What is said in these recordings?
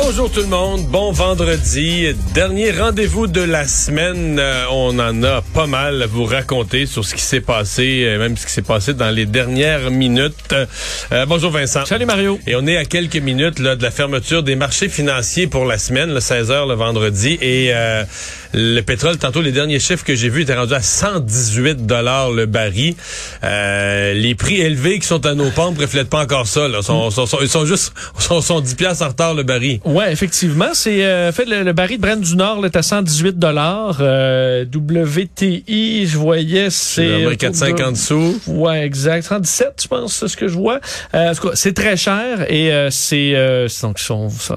Bonjour tout le monde, bon vendredi, dernier rendez-vous de la semaine. Euh, on en a pas mal à vous raconter sur ce qui s'est passé, euh, même ce qui s'est passé dans les dernières minutes. Euh, bonjour Vincent. Salut Mario. Et on est à quelques minutes là, de la fermeture des marchés financiers pour la semaine, le 16h le vendredi. Et euh, le pétrole, tantôt les derniers chiffres que j'ai vus étaient rendus à 118 dollars le baril. Euh, les prix élevés qui sont à nos pompes reflètent pas encore ça. Là. Sont, sont, sont- ils sont juste sont, sont 10 piastres en retard le baril. Ouais, effectivement, c'est euh, fait le, le baril de Brent du Nord là, est à 118 dollars. WTI, je voyais c'est C'est 450 sous. Ouais, exact, 117, je pense, c'est ce que je vois. Euh, en tout cas, c'est très cher et euh, c'est euh, donc ça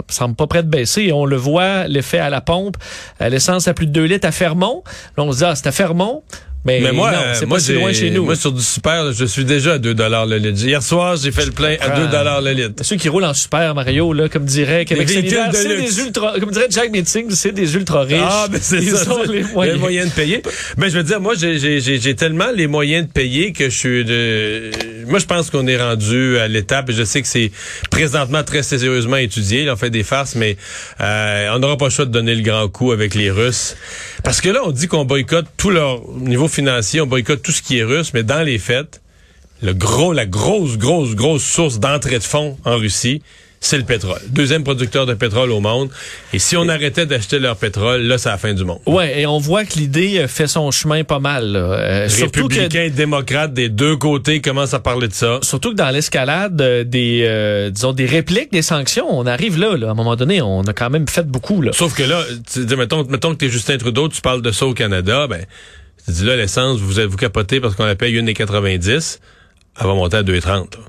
semble pas prêt de baisser. On le voit, l'effet à la pompe, Euh, l'essence à plus de 2 litres à Fermont. Là, on se dit ah, c'est à Fermont. Mais, Mais moi, non, euh, c'est moi, pas si j'ai- loin chez nous. Moi, sur du super, je suis déjà à 2 le litre. Hier soir, j'ai fait le plein à 2 le litre. Ceux qui roulent en super, Mario, là, comme dirait Québec Des véhicules solidaire, de c'est luxe. des ultra, comme dirait Jack Meeting, c'est des ultra riches. Ah, ben c'est Ils ça. ont les moyens. de payer. Ben, je veux dire, moi, j'ai- j'ai j'ai- j'ai tellement les moyens de payer que je suis de... Moi, je pense qu'on est rendu à l'étape, et je sais que c'est présentement très sérieusement étudié. Là, on fait des farces, mais euh, on n'aura pas le choix de donner le grand coup avec les Russes. Parce que là, on dit qu'on boycotte tout leur niveau financier, on boycotte tout ce qui est russe, mais dans les faits, le gros, la grosse, grosse, grosse source d'entrée de fonds en Russie, c'est le pétrole. Deuxième producteur de pétrole au monde. Et si on arrêtait d'acheter leur pétrole, là, c'est la fin du monde. Ouais, et on voit que l'idée euh, fait son chemin pas mal. Euh, surtout que Républicains et démocrates des deux côtés commencent à parler de ça. surtout que dans l'escalade euh, des euh, disons des répliques des sanctions, on arrive là, là. À un moment donné, on a quand même fait beaucoup là. Sauf que là, mettons, mettons que t'es Justin Trudeau, tu parles de ça au Canada, ben, tu dis là, l'essence, vous êtes vous capotez parce qu'on la paye 1,90, elle va monter à 2,30, là.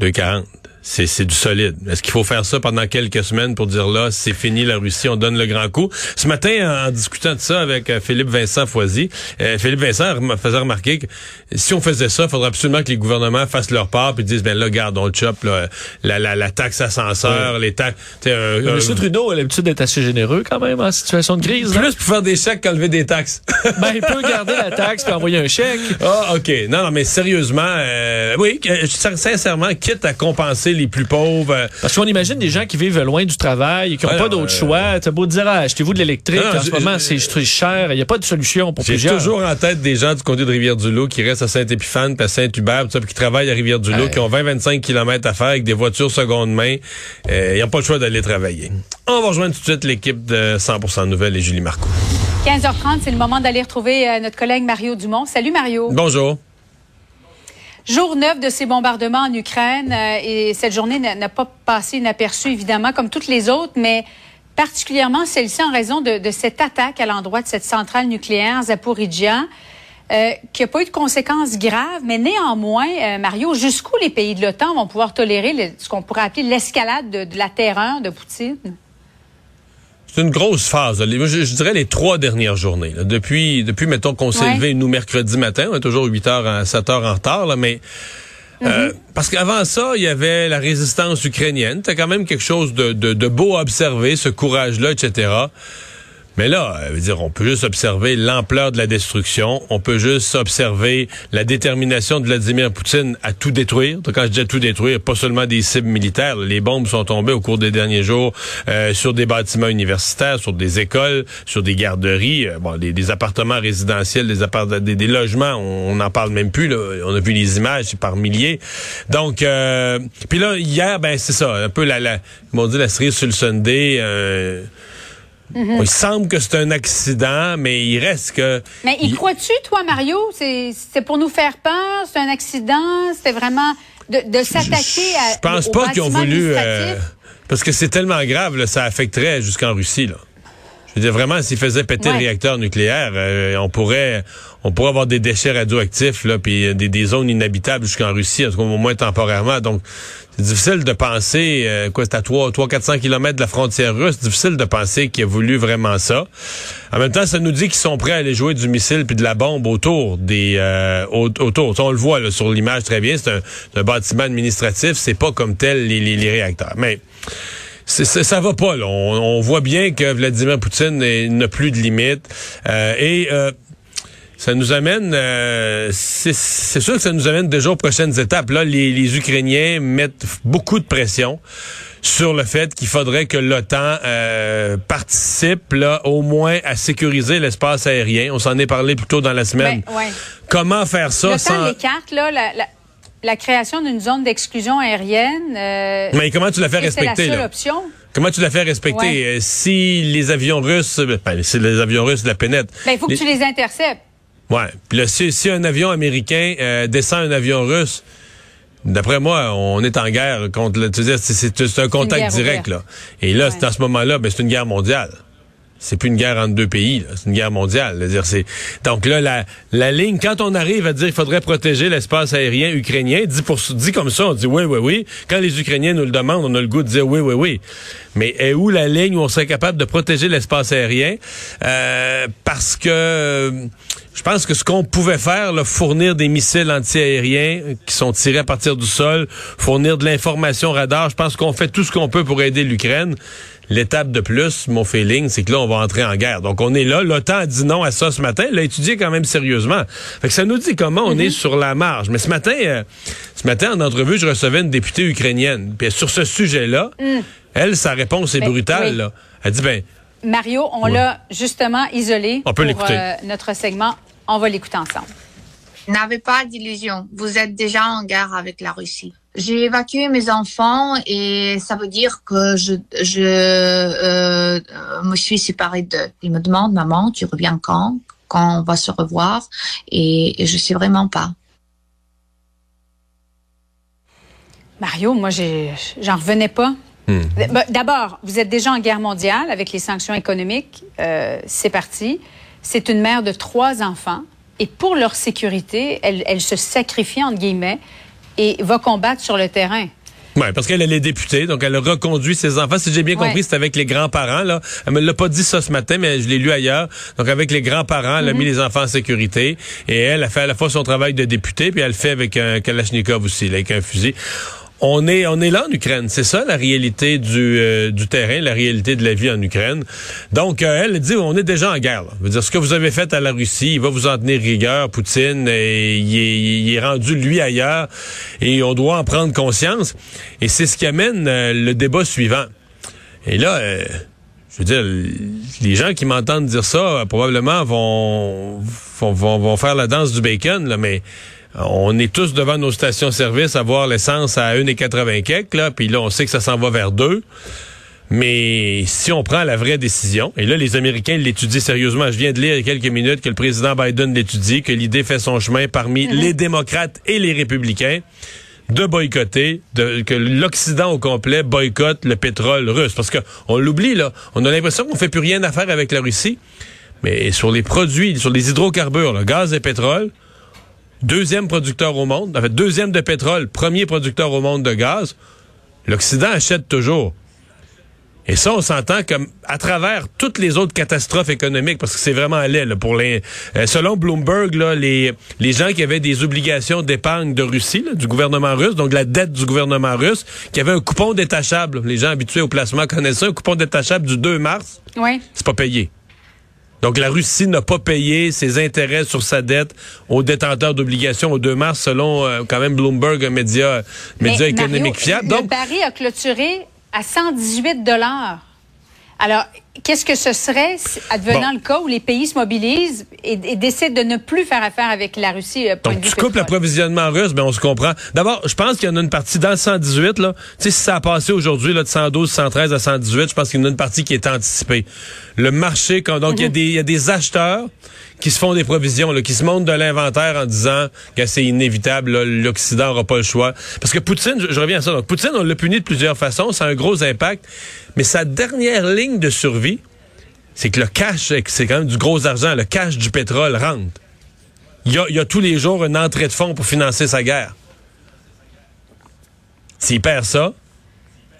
2,40. C'est, c'est du solide. Est-ce qu'il faut faire ça pendant quelques semaines pour dire là, c'est fini la Russie, on donne le grand coup? Ce matin, en, discutant de ça avec euh, Philippe Vincent Foisy, euh, Philippe Vincent rem- faisait remarquer que si on faisait ça, il faudrait absolument que les gouvernements fassent leur part puis disent, ben là, garde, on le chope, là, la, la, la taxe ascenseur, les taxes... un- Monsieur Trudeau a l'habitude d'être assez généreux quand même en situation de crise. là. plus pour faire des chèques qu'enlever des taxes. Ben, il peut garder la taxe puis envoyer un chèque. Ah, OK. Non, non, mais sérieusement, euh, oui, euh, sin- sincèrement, quitte à compenser les plus pauvres. euh, Parce qu'on imagine des gens qui vivent loin du travail et qui n'ont pas d'autre euh, choix. T'as beau dire, ah, achetez-vous de l'électrique. En ce moment, c'est très cher. Il n'y a pas de solution pour J'ai plusieurs. toujours en tête des gens du comté de Rivière-du-Loup qui restent à Saint-Épiphane, puis à Saint-Hubert, qui travaillent à Rivière-du-Loup, qui ont 20-25 km à faire avec des voitures seconde main. Euh, ils n'ont pas le choix d'aller travailler. On va rejoindre tout de suite l'équipe de 100% Nouvelles et Julie Marcoux. 15h30, c'est le moment d'aller retrouver notre collègue Mario Dumont. Salut Mario. Bonjour. Jour 9 de ces bombardements en Ukraine euh, et cette journée n'a pas passé inaperçue évidemment comme toutes les autres, mais particulièrement celle-ci en raison de, de cette attaque à l'endroit de cette centrale nucléaire Zaporizhia. euh, qui n'a pas eu de conséquences graves, mais néanmoins, euh, Mario, jusqu'où les pays de l'OTAN vont pouvoir tolérer le- ce qu'on pourrait appeler l'escalade de, de la terreur de Poutine? C'est une grosse phase. là. Les- Je, je dirais les trois dernières journées. là. Depuis, depuis, mettons qu'on s'est Ouais. levé, nous, mercredi matin. On est toujours 8 heures à 7 heures en retard, là, mais... euh, parce qu'avant ça, il y avait la résistance ukrainienne. C'était quand même quelque chose de, de, de beau à observer, ce courage-là, etc. Mais là, euh, dire, on peut juste observer l'ampleur de la destruction. On peut juste observer la détermination de Vladimir Poutine à tout détruire. Donc, quand je dis à tout détruire, pas seulement des cibles militaires. Les bombes sont tombées au cours des derniers jours euh, sur des bâtiments universitaires, sur des écoles, sur des garderies, euh, bon, des, appartements résidentiels, des, appart des, logements. On n'en parle même plus. Là. On a vu les images par milliers. Donc, euh, puis là, hier, ben c'est ça, un peu la, la, on dit, la cerise sur le Sunday. Mhm. Il semble que c'est un accident, mais il reste que. Mais y il- crois-tu, toi, Mario? C'est pour nous faire peur? C'est un accident? C'était vraiment de, de s'attaquer à. Je pense pas qu'ils ont voulu. euh, parce que c'est tellement grave, là, ça affecterait jusqu'en Russie. Là. Je veux dire, vraiment, s'ils faisaient péter Ouais. le réacteur nucléaire, euh, on pourrait on pourrait avoir des déchets radioactifs, là, puis euh, des, des zones inhabitables jusqu'en Russie, en tout cas au moins temporairement. Donc, c'est difficile de penser, euh, quoi, c'est à 3 400 kilomètres de la frontière russe, difficile de penser qu'il a voulu vraiment ça. En même temps, ça nous dit qu'ils sont prêts à aller jouer du missile puis de la bombe autour des euh, au- autour. Ça, on le voit là, sur l'image très bien, c'est un, un bâtiment administratif, c'est pas comme tel les, les, les réacteurs. Mais c'est- ça va pas. Là. On, on voit bien que Vladimir Poutine n'a plus de limites. Euh, et euh, ça nous amène, euh, c'est sûr que ça nous amène déjà aux prochaines étapes. Là, les, les Ukrainiens mettent beaucoup de pression sur le fait qu'il faudrait que l'OTAN euh, participe là, au moins à sécuriser l'espace aérien. On s'en est parlé plus tôt dans la semaine. Ben, ouais. Comment faire ça sans... l'écarte, là, la, la, la création d'une zone d'exclusion aérienne. euh, Mais comment tu la fais respecter la seule là? option? Comment tu la fais respecter? Ouais. Euh, si les avions russes, ben, si les avions russes la pénètrent. Ben, il faut que tu les interceptes. Ouais. Puis là, si, si un avion américain euh, descend un avion russe, d'après moi, on est en guerre contre. le- Tu veux dire, c'est- un contact direct ouverte. là. Et là, Ouais. c'est à ce moment-là, ben, c'est une guerre mondiale. C'est plus une guerre entre deux pays, c'est une guerre mondiale. C'est-à-dire, c'est donc là la, la ligne. Quand on arrive à dire qu'il faudrait protéger l'espace aérien ukrainien, dit pour dit comme ça, on dit oui, oui, oui. Quand les Ukrainiens nous le demandent, on a le goût de dire oui, oui, oui. Mais est où la ligne où on serait capable de protéger l'espace aérien? Euh, Parce que euh, je pense que ce qu'on pouvait faire, là, fournir des missiles antiaériens qui sont tirés à partir du sol, fournir de l'information radar, je pense qu'on fait tout ce qu'on peut pour aider l'Ukraine. L'étape de plus, mon feeling, c'est que là, on va entrer en guerre. Donc, on est là. L'OTAN a dit non à ça ce matin. L'a étudié quand même sérieusement. Fait que ça nous dit comment on est sur la marge. Mais ce matin, euh, ce matin, en entrevue, je recevais une députée ukrainienne. Puis sur ce sujet-là, elle, sa réponse est Ben, brutale. oui. Là. Elle dit, ben, Mario, on Ouais. l'a justement isolé On peut pour l'écouter. euh, notre segment. On va l'écouter ensemble. N'avez pas d'illusion. Vous êtes déjà en guerre avec la Russie. J'ai évacué mes enfants et ça veut dire que je, je euh, euh, me suis séparée d'eux. Ils me demandent, maman, tu reviens quand? Quand on va se revoir? Et, et je sais vraiment pas. Mario, moi, j'en revenais pas. Hmm. Ben, D'abord, vous êtes déjà en guerre mondiale avec les sanctions économiques. Euh, c'est parti. C'est une mère de trois enfants. Et pour leur sécurité, elle, elle se sacrifie, entre guillemets, et va combattre sur le terrain. Ouais, parce qu'elle elle est députée, donc elle a reconduit ses enfants. Si j'ai bien Ouais. compris, c'est avec les grands-parents. Là, elle me l'a pas dit ça ce matin, mais je l'ai lu ailleurs. Donc avec les grands-parents, elle a mis les enfants en sécurité et elle a fait à la fois son travail de députée, puis elle le fait avec un Kalachnikov aussi, là, avec un fusil. On est, on est là en Ukraine. C'est ça la réalité du, euh, du terrain, la réalité de la vie en Ukraine. Donc, euh, elle dit, on est déjà en guerre. Là. Dire, ce que vous avez fait à la Russie, il va vous en tenir rigueur. Poutine, et il, est, il est rendu lui ailleurs, et on doit en prendre conscience. Et c'est ce qui amène euh, le débat suivant. Et là, euh, je veux dire, les gens qui m'entendent dire ça, euh, probablement vont, vont, vont, vont faire la danse du bacon, là, mais on est tous devant nos stations-service à voir l'essence à 1,80 quelques, là, puis là, on sait que ça s'en va vers 2. Mais si on prend la vraie décision, et là, les Américains l'étudient sérieusement. Je viens de lire il y a quelques minutes que le président Biden l'étudie, que l'idée fait son chemin parmi les démocrates et les républicains de boycotter, de, que l'Occident au complet boycotte le pétrole russe. Parce que on l'oublie, là. On a l'impression qu'on fait plus rien à faire avec la Russie. Mais sur les produits, sur les hydrocarbures, le gaz et pétrole, deuxième producteur au monde, en fait, deuxième de pétrole, premier producteur au monde de gaz, l'Occident achète toujours. Et ça, on s'entend comme à travers toutes les autres catastrophes économiques, parce que c'est vraiment laid. Là, pour les, euh, selon Bloomberg, là, les, les gens qui avaient des obligations d'épargne de Russie, là, du gouvernement russe, donc la dette du gouvernement russe, qui avait un coupon détachable. Les gens habitués au placement connaissent ça, un coupon détachable du 2 mars, Oui. c'est pas payé. Donc la Russie n'a pas payé ses intérêts sur sa dette aux détenteurs d'obligations au 2 mars, selon euh, quand même Bloomberg, un média, média Mais économique Mario, fiable. Le Donc, baril a clôturé à 118 dollars. Alors, qu'est-ce que ce serait advenant Bon. le cas où les pays se mobilisent et, et décident de ne plus faire affaire avec la Russie? euh, point Donc, de vue tu coupes l'approvisionnement russe, ben on se comprend. D'abord, je pense qu'il y en a une partie dans le 118, là. Tu sais, si ça a passé aujourd'hui, là, de 112, 113 à 118, je pense qu'il y en a une partie qui est anticipée. Le marché, quand, donc, il y a Mhm. des, y a des acheteurs qui se font des provisions, qui se montent de l'inventaire en disant que c'est inévitable, l'Occident n'aura pas le choix. Parce que Poutine, je, je reviens à ça, donc, Poutine, on l'a puni de plusieurs façons, ça a un gros impact, mais sa dernière ligne de survie, c'est que le cash, c'est quand même du gros argent, le cash du pétrole rentre. Il y a, il y a tous les jours une entrée de fonds pour financer sa guerre. S'il perd ça,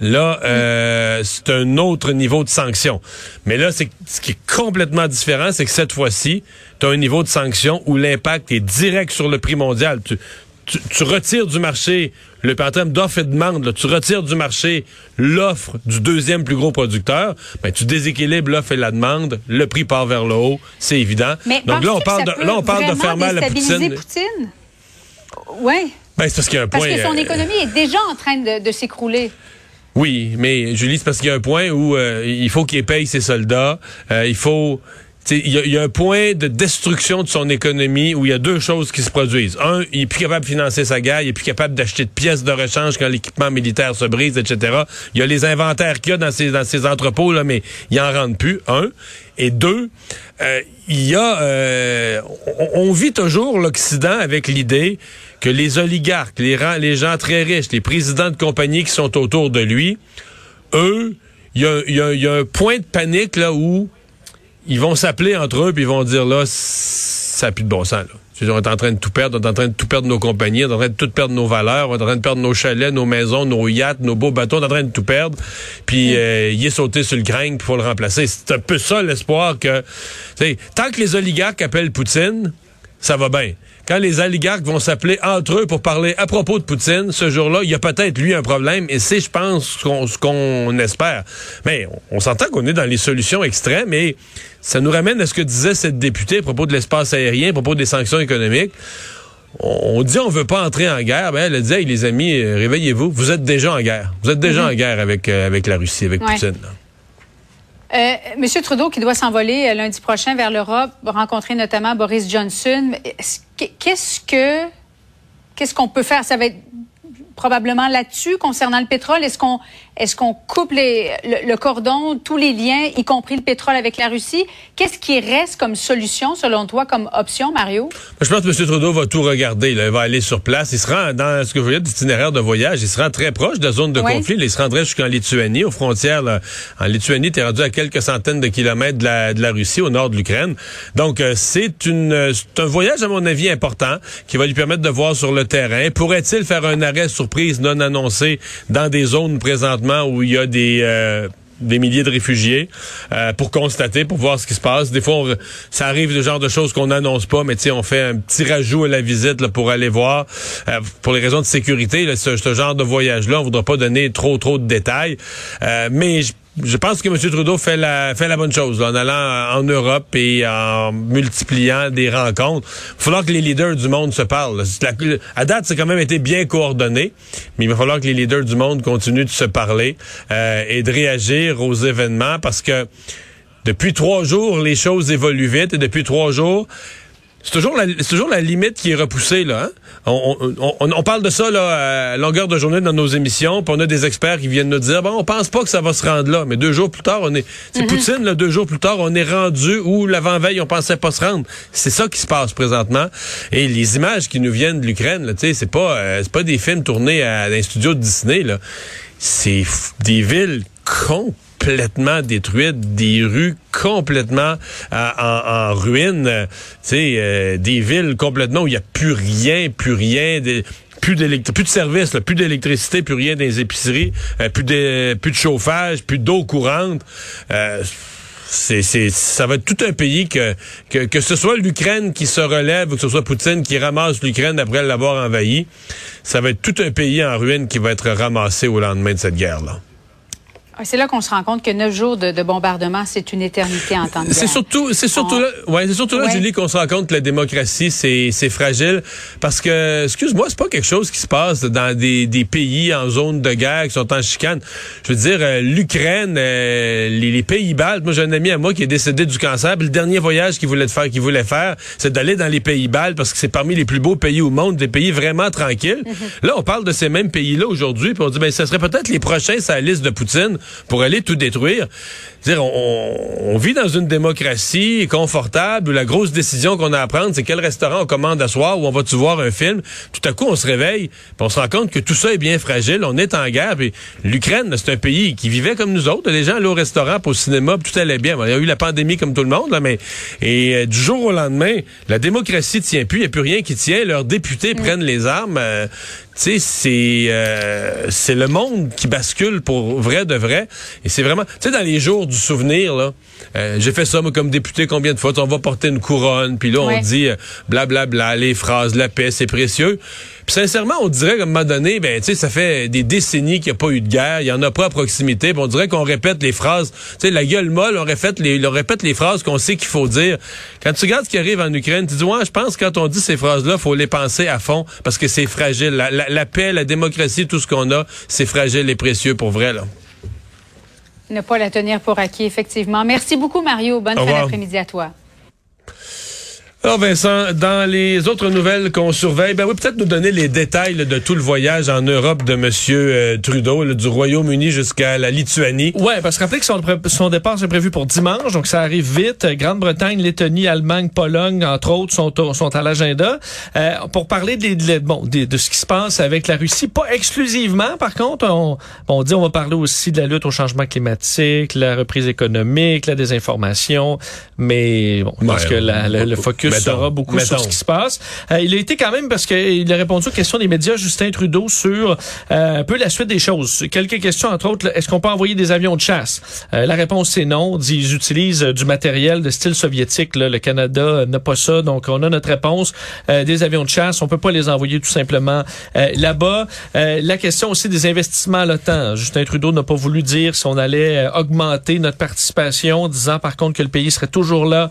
là, euh, c'est un autre niveau de sanction. Mais là, c'est ce qui est complètement différent, c'est que cette fois-ci, tu as un niveau de sanction où l'impact est direct sur le prix mondial. Tu, tu, tu retires du marché, le en termes d'offre et de demande, là, tu retires du marché l'offre du deuxième plus gros producteur, ben, tu déséquilibres l'offre et la demande, le prix part vers le haut, c'est évident. Mais Donc là, on parle de, là, on parle de faire mal à Poutine. Poutine? Oui, Ben, c'est parce qu'il y a un parce point. que son euh, économie est déjà en train de, de s'écrouler. Oui, mais Julie, c'est parce qu'il y a un point où euh, il faut qu'il paye ses soldats. Euh, il faut. Il y, a, un point de destruction de son économie où il y a deux choses qui se produisent. Un, il est plus capable de financer sa guerre, il est plus capable d'acheter de pièces de rechange quand l'équipement militaire se brise, etc. Il y a les inventaires qu'il y a dans ses, dans ses entrepôts, là, mais il en rentre plus. Un. Et deux, euh, il y a, on, on vit toujours l'Occident avec l'idée que les oligarques, les, gens très riches, les présidents de compagnies qui sont autour de lui, eux, il y a, il y a- il y a un point de panique là où ils vont s'appeler entre eux puis ils vont dire là, ça n'a plus de bon sens. Là. On est en train de tout perdre, on est en train de tout perdre nos compagnies, on est en train de tout perdre nos valeurs, on est en train de perdre nos chalets, nos maisons, nos yachts, nos beaux bateaux, on est en train de tout perdre. Puis euh, il est sauté sur le grain pour le remplacer. C'est un peu ça l'espoir que... tu sais, Tant que les oligarques appellent Poutine, ça va bien. Quand les oligarques vont s'appeler entre eux pour parler à propos de Poutine, ce jour-là, il y a peut-être lui un problème et c'est, je pense, ce qu'on, espère. Mais on, on s'entend qu'on est dans les solutions extrêmes et ça nous ramène à ce que disait cette députée à propos de l'espace aérien, à propos des sanctions économiques. On, on dit on veut pas entrer en guerre. Ben, elle a dit, hey, les amis, euh, réveillez-vous. Vous êtes déjà en guerre. Vous êtes déjà en guerre avec, euh, avec la Russie, avec Ouais. Poutine. là. Euh, Monsieur Trudeau, qui doit s'envoler euh, lundi prochain vers l'Europe, rencontrer notamment Boris Johnson. Est-ce que- Qu'est-ce que qu'est-ce qu'on peut faire? Ça va être probablement là-dessus concernant le pétrole. Est-ce qu'on est-ce qu'on coupe les, le, le cordon, tous les liens, y compris le pétrole avec la Russie? Qu'est-ce qui reste comme solution, selon toi, comme option, Mario? Je pense que M. Trudeau va tout regarder. là. Il va aller sur place. Il se rend dans ce que vous voyez d'itinéraire de voyage. Il se rend très proche de la zone de Oui. conflit. là. Il se rendrait jusqu'en Lituanie, aux frontières. là. En Lituanie, tu es rendu à quelques centaines de kilomètres de la, de la Russie, au nord de l'Ukraine. Donc, euh, c'est une euh, c'est un voyage, à mon avis, important qui va lui permettre de voir sur le terrain. Pourrait-il faire un arrêt surprise non annoncé dans des zones présentement où il y a des... euh, des milliers de réfugiés euh, pour constater, pour voir ce qui se passe. Des fois, ça arrive le genre de choses qu'on n'annonce pas, mais on fait un petit rajout à la visite pour aller voir. Euh, pour les raisons de sécurité, ce, genre de voyage-là, on voudra pas donner trop trop de détails. Mais je je pense que M. Trudeau fait la fait la bonne chose en allant en Europe et en multipliant des rencontres. Il va falloir que les leaders du monde se parlent. à date, c'est quand même été bien coordonné, mais il va falloir que les leaders du monde continuent de se parler euh, et de réagir aux événements parce que depuis trois jours, les choses évoluent vite et depuis trois jours, c'est toujours la, c'est toujours la limite qui est repoussée là. hein? On, on- on- on parle de ça là à longueur de journée dans nos émissions, puis on a des experts qui viennent nous dire bon, on pense pas que ça va se rendre là, mais deux jours plus tard, on est c'est Poutine là, deux jours plus tard, on est rendu où l'avant-veille on pensait pas se rendre. C'est ça qui se passe présentement et les images qui nous viennent de l'Ukraine, là, tu sais, c'est pas euh, c'est pas des films tournés à, dans les studios de Disney là. C'est des villes complètement détruites, des rues complètement euh, en, en ruine, euh, euh, des villes complètement où il n'y a plus rien, plus rien, des- plus de services, plus d'électricité, plus rien dans les épiceries, euh, plus de plus de chauffage, plus d'eau courante. C'est, c'est, ça va être tout un pays que, que, que ce soit l'Ukraine qui se relève ou que ce soit Poutine qui ramasse l'Ukraine après l'avoir envahi, ça va être tout un pays en ruine qui va être ramassé au lendemain de cette guerre-là. C'est là qu'on se rend compte que neuf jours de, de bombardement, c'est une éternité en temps de. C'est surtout, c'est surtout On- là, ouais, c'est surtout là, Ouais. Julie, qu'on se rend compte que la démocratie, c'est, c'est fragile. Parce que, excuse-moi, c'est pas quelque chose qui se passe dans des, des pays en zone de guerre qui sont en chicane. Je veux dire, euh, l'Ukraine, euh, les, les pays baltes. Moi, j'ai un ami à moi qui est décédé du cancer. Puis le dernier voyage qu'il voulait faire, qu'il voulait faire, c'est d'aller dans les pays baltes parce que c'est parmi les plus beaux pays au monde, des pays vraiment tranquilles. Là, on parle de ces mêmes pays-là aujourd'hui, puis on dit, ben, ça serait peut-être les prochains sur la liste de Poutine pour aller tout détruire. Dire, on, on vit dans une démocratie confortable où la grosse décision qu'on a à prendre, c'est quel restaurant on commande à soir ou on va-tu voir un film. Tout à coup, on se réveille, puis on se rend compte que tout ça est bien fragile. On est en guerre. Puis l'Ukraine, c'est un pays qui vivait comme nous autres. Les gens allaient au restaurant, puis au cinéma, puis tout allait bien. Il y a eu la pandémie comme tout le monde, là, mais et euh, du jour au lendemain, la démocratie tient plus. Il n'y a plus rien qui tient. Leurs députés prennent les armes. euh, sais, c'est euh, c'est le monde qui bascule pour vrai de vrai. Et c'est vraiment, tu sais, dans les jours du souvenir là, euh, j'ai fait ça moi comme député combien de fois? On va porter une couronne, puis là Ouais. on dit euh, blablabla, les phrases, la paix, c'est précieux. Puis sincèrement, on dirait qu'à un moment donné, ben tu sais, ça fait des décennies qu'il n'y a pas eu de guerre, il y en a pas à proximité. Puis on dirait qu'on répète les phrases, tu sais, la gueule molle, on répète les, on répète les phrases qu'on sait qu'il faut dire. Quand tu regardes ce qui arrive en Ukraine, tu dis ouais, je pense que quand on dit ces phrases-là, faut les penser à fond parce que c'est fragile. La, la- la paix, la démocratie, tout ce qu'on a, c'est fragile et précieux pour vrai là. Ne pas la tenir pour acquis, effectivement. Merci beaucoup, Mario. Bonne fin d'après-midi à toi. Alors Vincent, dans les autres nouvelles qu'on surveille, ben oui, peut-être nous donner les détails là, de tout le voyage en Europe de Monsieur euh, Trudeau, là, du Royaume-Uni jusqu'à la Lituanie. Ouais, parce que rappelez que son, départ c'est prévu pour dimanche, donc ça arrive vite. Grande-Bretagne, Lettonie, Allemagne, Pologne, entre autres, sont, sont à l'agenda. Euh, pour parler des- bon, de ce qui se passe avec la Russie, pas exclusivement, par contre, on, on dit on va parler aussi de la lutte au changement climatique, la reprise économique, la désinformation, mais bon, Ouais, que la- la- le focus mettons, sera beaucoup sur mettons. ce qui se passe. Euh, il a été quand même parce qu'il a répondu aux questions des médias, Justin Trudeau, sur euh, un peu la suite des choses. Quelques questions, entre autres, est-ce qu'on peut envoyer des avions de chasse? Euh, la réponse, c'est non. Dit, Ils utilisent euh, du matériel de style soviétique. Là. Le Canada n'a pas ça, donc on a notre réponse. Des avions de chasse, on peut pas les envoyer tout simplement là-bas. La question aussi des investissements à l'OTAN. Justin Trudeau n'a pas voulu dire si on allait augmenter notre participation, disant par contre que le pays serait toujours là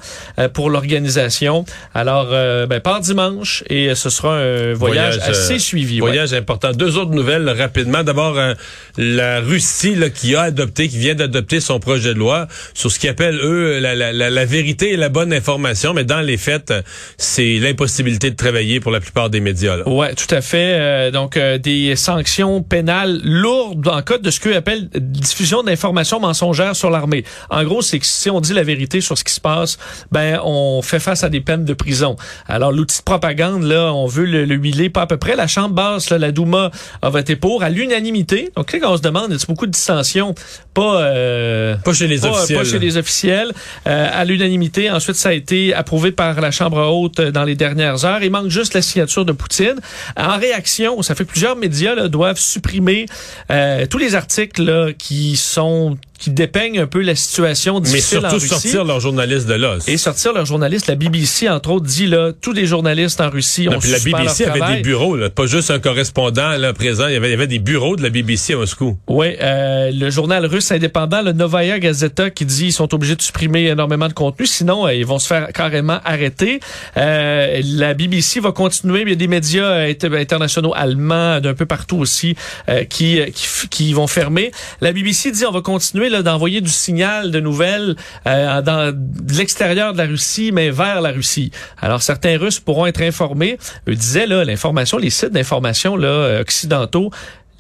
pour l'organisation. Alors, euh, ben, par dimanche, et euh, ce sera un voyage, Voyage, assez euh, suivi. ouais. Voyage important. Deux autres nouvelles là, rapidement. D'abord, euh, la Russie là, qui a adopté, qui vient d'adopter son projet de loi sur ce qu'ils appellent, eux, la, la, la, la vérité et la bonne information. Mais dans les faits, euh, c'est l'impossibilité de travailler pour la plupart des médias. Là. Ouais, tout à fait. Euh, donc euh, des sanctions pénales lourdes en cas de ce qu'eux appellent diffusion d'informations mensongères sur l'armée. En gros, c'est que si on dit la vérité sur ce qui se passe, ben on fait face à des peines de prison. Alors l'outil de propagande là, on veut le, le huiler pas à peu près. La chambre basse, là, la Douma a voté pour à l'unanimité. Donc là, quand on se demande, est-ce beaucoup de dissensions, pas euh, Pas chez les pas, officiels. pas chez les officiels. Euh, à l'unanimité. Ensuite, ça a été approuvé par la Chambre haute euh, dans les dernières heures. Il manque juste la signature de Poutine. En réaction, ça fait que plusieurs médias là, doivent supprimer euh, tous les articles là, qui sont qui dépeignent un peu la situation Mais difficile en surtout Russie. sortir leurs journalistes de là. et sortir leurs journalistes. La BBC, entre autres, dit là, tous les journalistes en Russie Non, ont puis la BBC leur avait travail. des bureaux, là, pas juste un correspondant là, présent. Il y, avait, il y avait des bureaux de la BBC à Moscou. Oui, euh, le journal russe indépendant, le Novaya Gazeta, qui dit qu'ils sont obligés de supprimer énormément de contenu, sinon euh, ils vont se faire carrément arrêter. Euh, la BBC va continuer, mais il y a des médias euh, inter- internationaux allemands d'un peu partout aussi euh, qui, qui qui vont fermer. La BBC dit on va continuer d'envoyer du signal de nouvelles euh, dans l'extérieur de la Russie, mais vers la Russie. Alors certains Russes pourront être informés. Eux disaient là l'information, les sites d'information là euh, occidentaux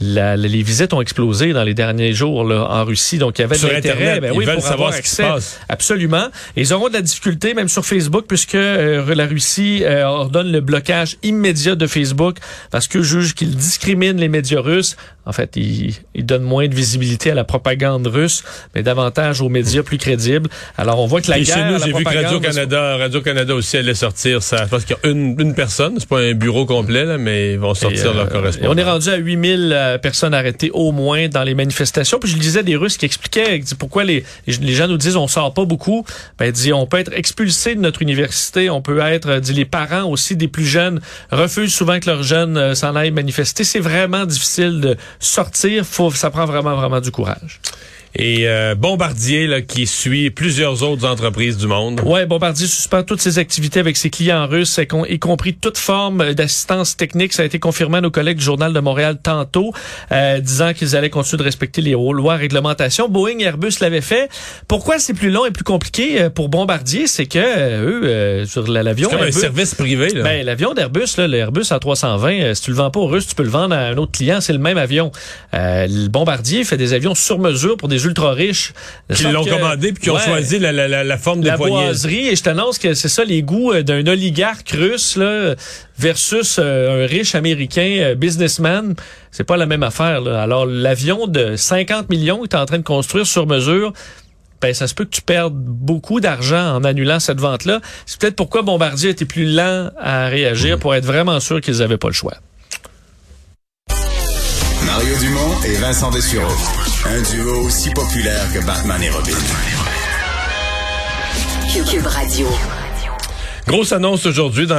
la- les visites ont explosé dans les derniers jours là, en Russie, donc il y avait Sur de l'intérêt. Ben ils oui, veulent pour savoir avoir ce qui se passe. Absolument. Et ils auront de la difficulté, même sur Facebook, puisque euh, la Russie euh, ordonne le blocage immédiat de Facebook parce qu'eux jugent qu'ils discriminent les médias russes. En fait, ils, ils donnent moins de visibilité à la propagande russe, mais davantage aux médias plus crédibles. Alors, on voit que la Et guerre, chez nous, j'ai vu que Radio-Canada, Radio-Canada aussi allait sortir ça. Parce qu'il y a une, une personne, c'est pas un bureau complet, là, mais ils vont sortir euh, leur et correspondant. on est rendu à 8000 euh, personnes arrêtées au moins dans les manifestations. Puis je le disais des Russes qui expliquaient pourquoi les, les gens nous disent on sort pas beaucoup. Ben dit on peut être expulsé de notre université, on peut être euh, dit les parents aussi des plus jeunes refusent souvent que leurs jeunes euh, s'en aillent manifester. C'est vraiment difficile de sortir, faut ça prend vraiment vraiment du courage. Et euh, Bombardier là, qui suit plusieurs autres entreprises du monde. Ouais, Bombardier suspend toutes ses activités avec ses clients russes, y compris toute forme d'assistance technique. Ça a été confirmé à nos collègues du Journal de Montréal tantôt, euh, disant qu'ils allaient continuer de respecter les lois réglementations. Boeing et Airbus l'avaient fait. Pourquoi c'est plus long et plus compliqué euh, pour Bombardier? C'est que eux, sur l'avion... C'est comme un service privé. Là. Ben, l'avion d'Airbus, l'Airbus A320, si tu le vends pas aux Russes, tu peux le vendre à un autre client. C'est le même avion. le Bombardier fait des avions sur mesure pour des ultra riches. Qui l'ont commandé puis qui ont choisi la, la, la, forme la des poignées. boiserie. Et je t'annonce que c'est ça les goûts euh, d'un oligarque russe là, versus euh, un riche américain euh, businessman. C'est pas la même affaire. Là. Alors l'avion de 50 millions que tu es en train de construire sur mesure, ben ça se peut que tu perdes beaucoup d'argent en annulant cette vente-là. C'est peut-être pourquoi Bombardier était plus lent à réagir pour être vraiment sûr qu'ils n'avaient pas le choix. Mario Dumont et Vincent Dessureau. Un duo aussi populaire que Batman et Robin. Cube Radio. Grosse annonce aujourd'hui dans